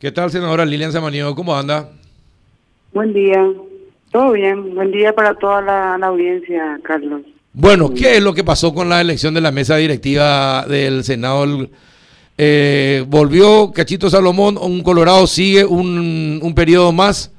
¿Qué tal, senadora Lilian Samaniego? ¿Cómo anda? Buen día. Todo bien. Buen día para toda la, audiencia, Carlos. Bueno, ¿qué es lo que pasó con la elección de la mesa directiva del Senado? Eh, volvió Cachito Salomón, un Colorado sigue un, un periodo más,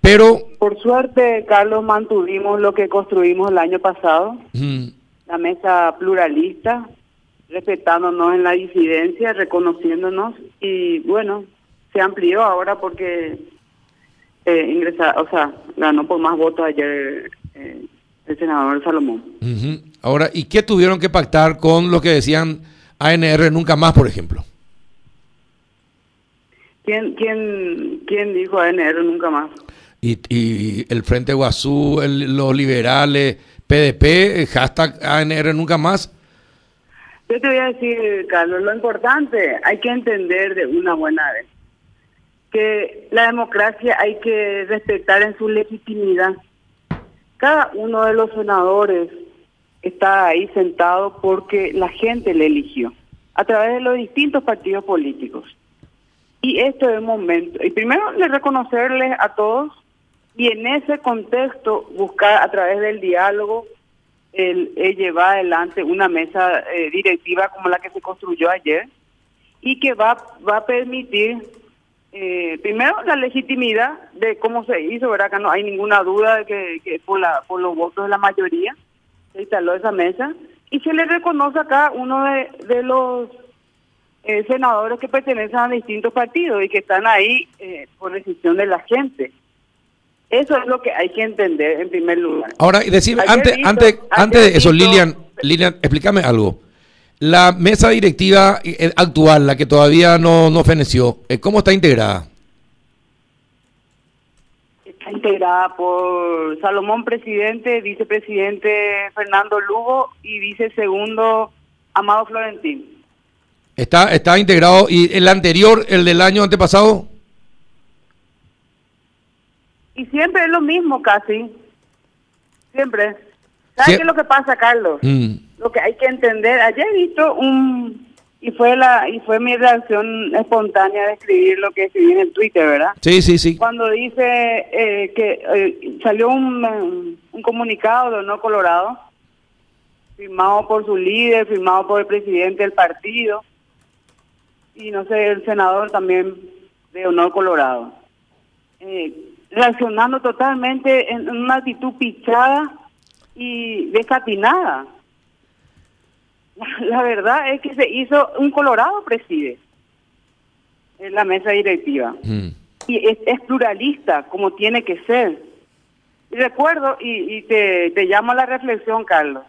pero... Por suerte, Carlos, mantuvimos lo que construimos el año pasado, la mesa pluralista, respetándonos en la disidencia, reconociéndonos y bueno, se amplió ahora porque eh, ingresa, o sea, ganó por más votos ayer eh, el senador Salomón. Ahora, ¿y qué tuvieron que pactar con lo que decían ANR nunca más, por ejemplo? ¿Quién, quién, quién dijo ANR nunca más? Y, y el Frente Guazú, los liberales, PDP, hashtag ANR nunca más. Yo te voy a decir, Carlos, lo importante hay que entender de una buena vez que la democracia hay que respetar en su legitimidad. Cada uno de los senadores está ahí sentado porque la gente le eligió a través de los distintos partidos políticos. Y esto es el momento. Y primero, le reconocerles a todos y en ese contexto buscar a través del diálogo el, llevar adelante una mesa eh, directiva como la que se construyó ayer y que va, va a permitir eh, primero la legitimidad de cómo se hizo, ¿verdad? Que no hay ninguna duda de que, por, la, por los votos de la mayoría se instaló esa mesa y se le reconoce acá uno de, los eh, senadores que pertenecen a distintos partidos y que están ahí eh, por decisión de la gente. Eso es lo que hay que entender en primer lugar. Ahora, decime, antes, antes, antes de eso, Lilian, Lilian, explícame algo. La mesa directiva eh, actual, la que todavía no, no feneció, eh, ¿cómo está integrada? Está integrada por Salomón, presidente, vicepresidente Fernando Lugo y vice segundo Amado Florentín. Está, está integrado. ¿Y el anterior, el del año antepasado? Y siempre es lo mismo casi. Siempre. ¿Sabes qué es lo que pasa, Carlos? Mm lo que hay que entender, ayer he visto un y fue la y fue mi reacción espontánea de escribir lo que escribí en Twitter, ¿verdad? Sí, sí, sí. Cuando dice eh, que eh, salió un, un comunicado de Honor Colorado, firmado por su líder, firmado por el presidente del partido, y no sé, el senador también de Honor Colorado. Eh, reaccionando totalmente en una actitud pichada y desatinada. La verdad es que se hizo un Colorado preside en la mesa directiva. Mm. Y es, pluralista, como tiene que ser. Y recuerdo, y, te, te llamo a la reflexión, Carlos.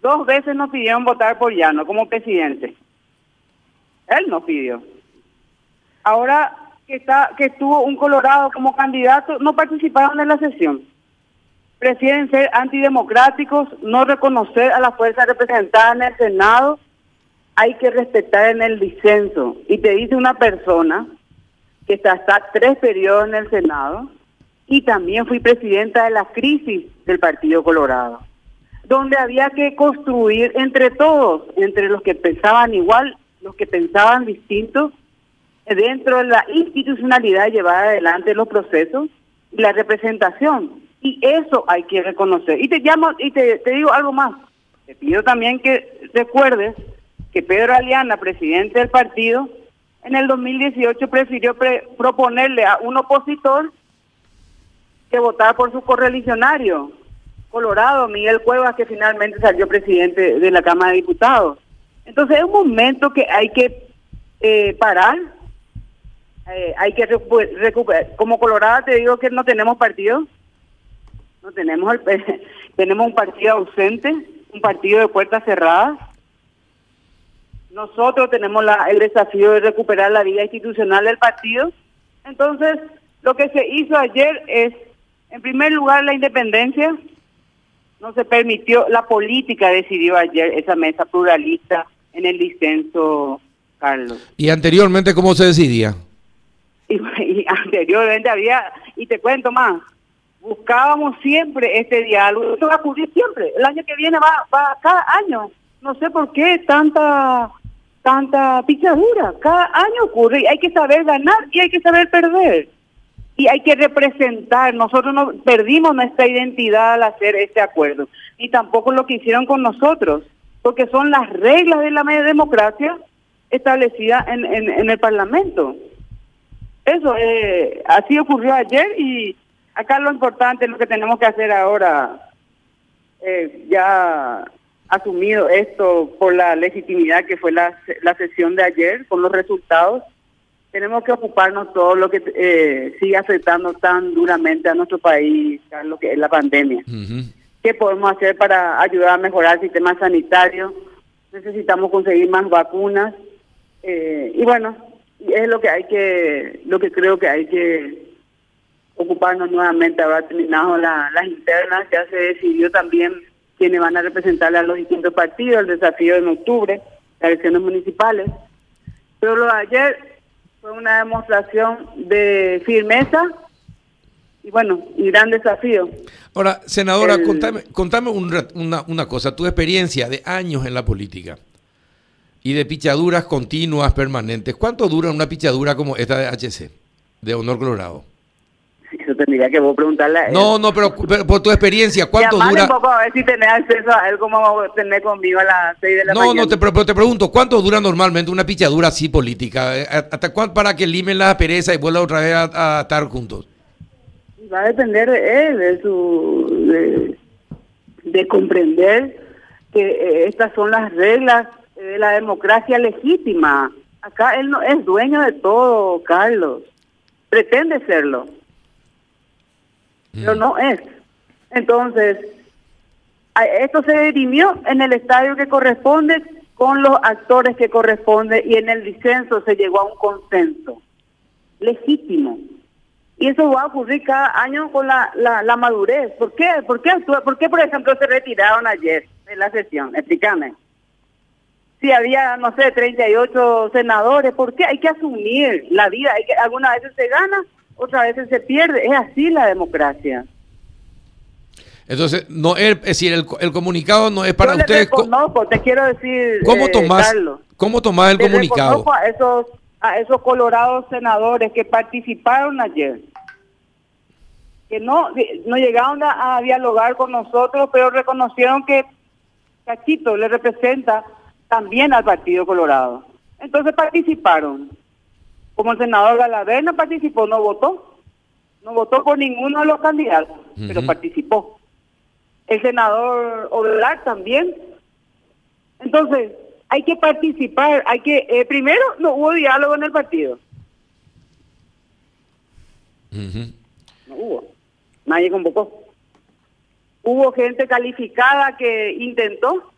Dos veces nos pidieron votar por Llano como presidente. Él nos pidió. Ahora que está que estuvo un Colorado como candidato, no participaron en la sesión prefieren ser antidemocráticos, no reconocer a la fuerza representada en el Senado, hay que respetar en el disenso. Y te dice una persona que está hasta tres periodos en el Senado y también fui presidenta de la crisis del Partido Colorado, donde había que construir entre todos, entre los que pensaban igual, los que pensaban distintos, dentro de la institucionalidad llevada adelante los procesos y la representación. Y eso hay que reconocer. Y te llamo y te, digo algo más. Te pido también que recuerdes que Pedro Aliana, presidente del partido, en el 2018 prefirió proponerle a un opositor que votara por su correligionario, Colorado, Miguel Cuevas, que finalmente salió presidente de la Cámara de Diputados. Entonces es un momento que hay que eh, parar, eh, hay que recuperar. Como Colorado te digo que no tenemos partido, no tenemos tenemos un partido ausente, un partido de puertas cerradas. Nosotros tenemos la, el desafío de recuperar la vida institucional del partido. Entonces, lo que se hizo ayer es, en primer lugar, la independencia. No se permitió, la política decidió ayer esa mesa pluralista en el disenso, Carlos. ¿Y anteriormente cómo se decidía? y anteriormente había, y te cuento más, buscábamos siempre este diálogo. Esto va a ocurrir siempre. El año que viene va, va cada año. No sé por qué tanta tanta pichadura. Cada año ocurre y hay que saber ganar y hay que saber perder. Y hay que representar. Nosotros no perdimos nuestra identidad al hacer este acuerdo. Y tampoco lo que hicieron con nosotros. Porque son las reglas de la democracia establecidas en, en, el Parlamento. Eso, eh, así ocurrió ayer y acá lo importante, lo que tenemos que hacer ahora, eh, ya asumido esto por la legitimidad que fue la, la sesión de ayer, con los resultados, tenemos que ocuparnos todo lo que eh, sigue afectando tan duramente a nuestro país, lo que es la pandemia. ¿Qué podemos hacer para ayudar a mejorar el sistema sanitario? Necesitamos conseguir más vacunas. Eh, y bueno, es lo que hay que, lo que creo que hay que ocuparnos nuevamente. Habrá terminado la, las internas, ya se decidió también quienes van a representar a los distintos partidos, el desafío en octubre, las elecciones municipales. Pero lo de ayer fue una demostración de firmeza y bueno, y gran desafío. Ahora, senadora, contame, contame una, una cosa, tu experiencia de años en la política y de pichaduras continuas, permanentes. ¿Cuánto dura una pichadura como esta de HC, de Honor Colorado? Eso tendría que vos preguntarle a él. No, no, pero, por tu experiencia, ¿cuánto dura? un poco a ver si tenés acceso a él, como tener conmigo a las 6 de la no, mañana. No, no, te, pero te pregunto, ¿cuánto dura normalmente una pichadura así política? Eh, ¿Hasta cuánto para que limen la pereza y vuelvan otra vez a, estar juntos? Va a depender de él, de su... de, comprender que eh, estas son las reglas de la democracia legítima. Acá él no es dueño de todo, Carlos. Pretende serlo pero no es. Entonces, esto se dirimió en el estadio que corresponde con los actores que corresponde y en el disenso se llegó a un consenso legítimo. Y eso va a ocurrir cada año con la, la, madurez. ¿Por qué? ¿Por qué? ¿Por qué, por ejemplo, se retiraron ayer de la sesión? Explícame. Si había, no sé, 38 senadores, ¿por qué? Hay que asumir la vida. Hay que, algunas veces se gana otra vez se pierde. Es así la democracia. Entonces, no es, decir, el, comunicado no es para ustedes. te quiero decir. ¿Cómo tomás, ¿cómo tomás el comunicado? A esos, a esos colorados senadores que participaron ayer, que no, no llegaron a, a dialogar con nosotros, pero reconocieron que Cachito le representa también al Partido Colorado. Entonces participaron. Como el senador Galaver no participó, no votó. No votó por ninguno de los candidatos, pero participó. El senador Obrador también. Entonces, hay que participar, hay que... Eh, primero, no hubo diálogo en el partido. No hubo. Nadie convocó. Hubo gente calificada que intentó,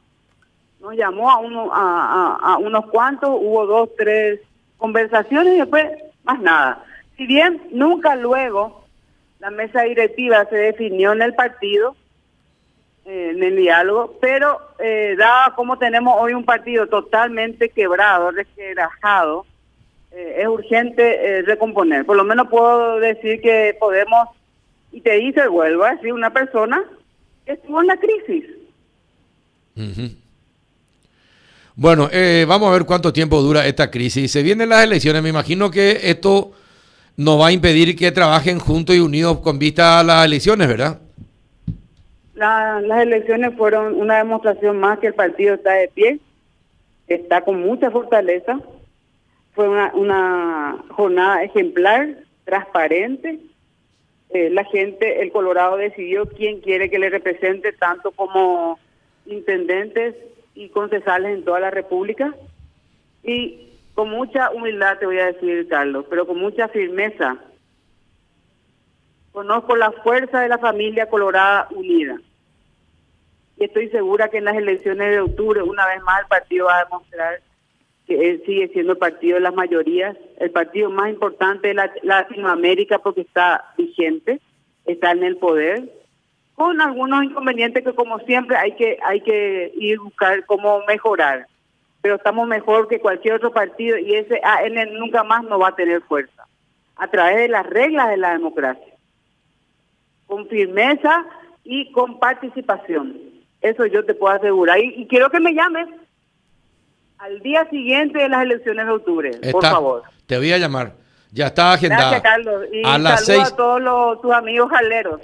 nos llamó a, uno, a, a unos cuantos, hubo dos, tres conversaciones y después más nada. Si bien nunca luego la mesa directiva se definió en el partido, eh, en el diálogo, pero eh, dada como tenemos hoy un partido totalmente quebrado, resquebrajado, eh, es urgente recomponer. Por lo menos puedo decir que podemos, y te dice, vuelvo a decir, una persona que estuvo en la crisis. Bueno, eh, vamos a ver cuánto tiempo dura esta crisis. Se vienen las elecciones, me imagino que esto no va a impedir que trabajen juntos y unidos con vista a las elecciones, ¿verdad? las elecciones fueron una demostración más que el partido está de pie, está con mucha fortaleza. Fue una, jornada ejemplar, transparente. Eh, la gente, el Colorado decidió quién quiere que le represente, tanto como intendentes y concesales en toda la República. Y con mucha humildad te voy a decir, Carlos, pero con mucha firmeza. Conozco la fuerza de la familia Colorada Unida. Y estoy segura que en las elecciones de octubre, una vez más, el partido va a demostrar que él sigue siendo el partido de las mayorías, el partido más importante de Latinoamérica porque está vigente, está en el poder con algunos inconvenientes que como siempre hay que hay que ir a buscar cómo mejorar. Pero estamos mejor que cualquier otro partido y ese AN nunca más no va a tener fuerza a través de las reglas de la democracia. Con firmeza y con participación. Eso yo te puedo asegurar. Y, quiero que me llames. Al día siguiente de las elecciones de octubre, por favor. Te voy a llamar. Ya está agendada. Gracias, Carlos. Y a las seis... a todos los, tus amigos jaleros.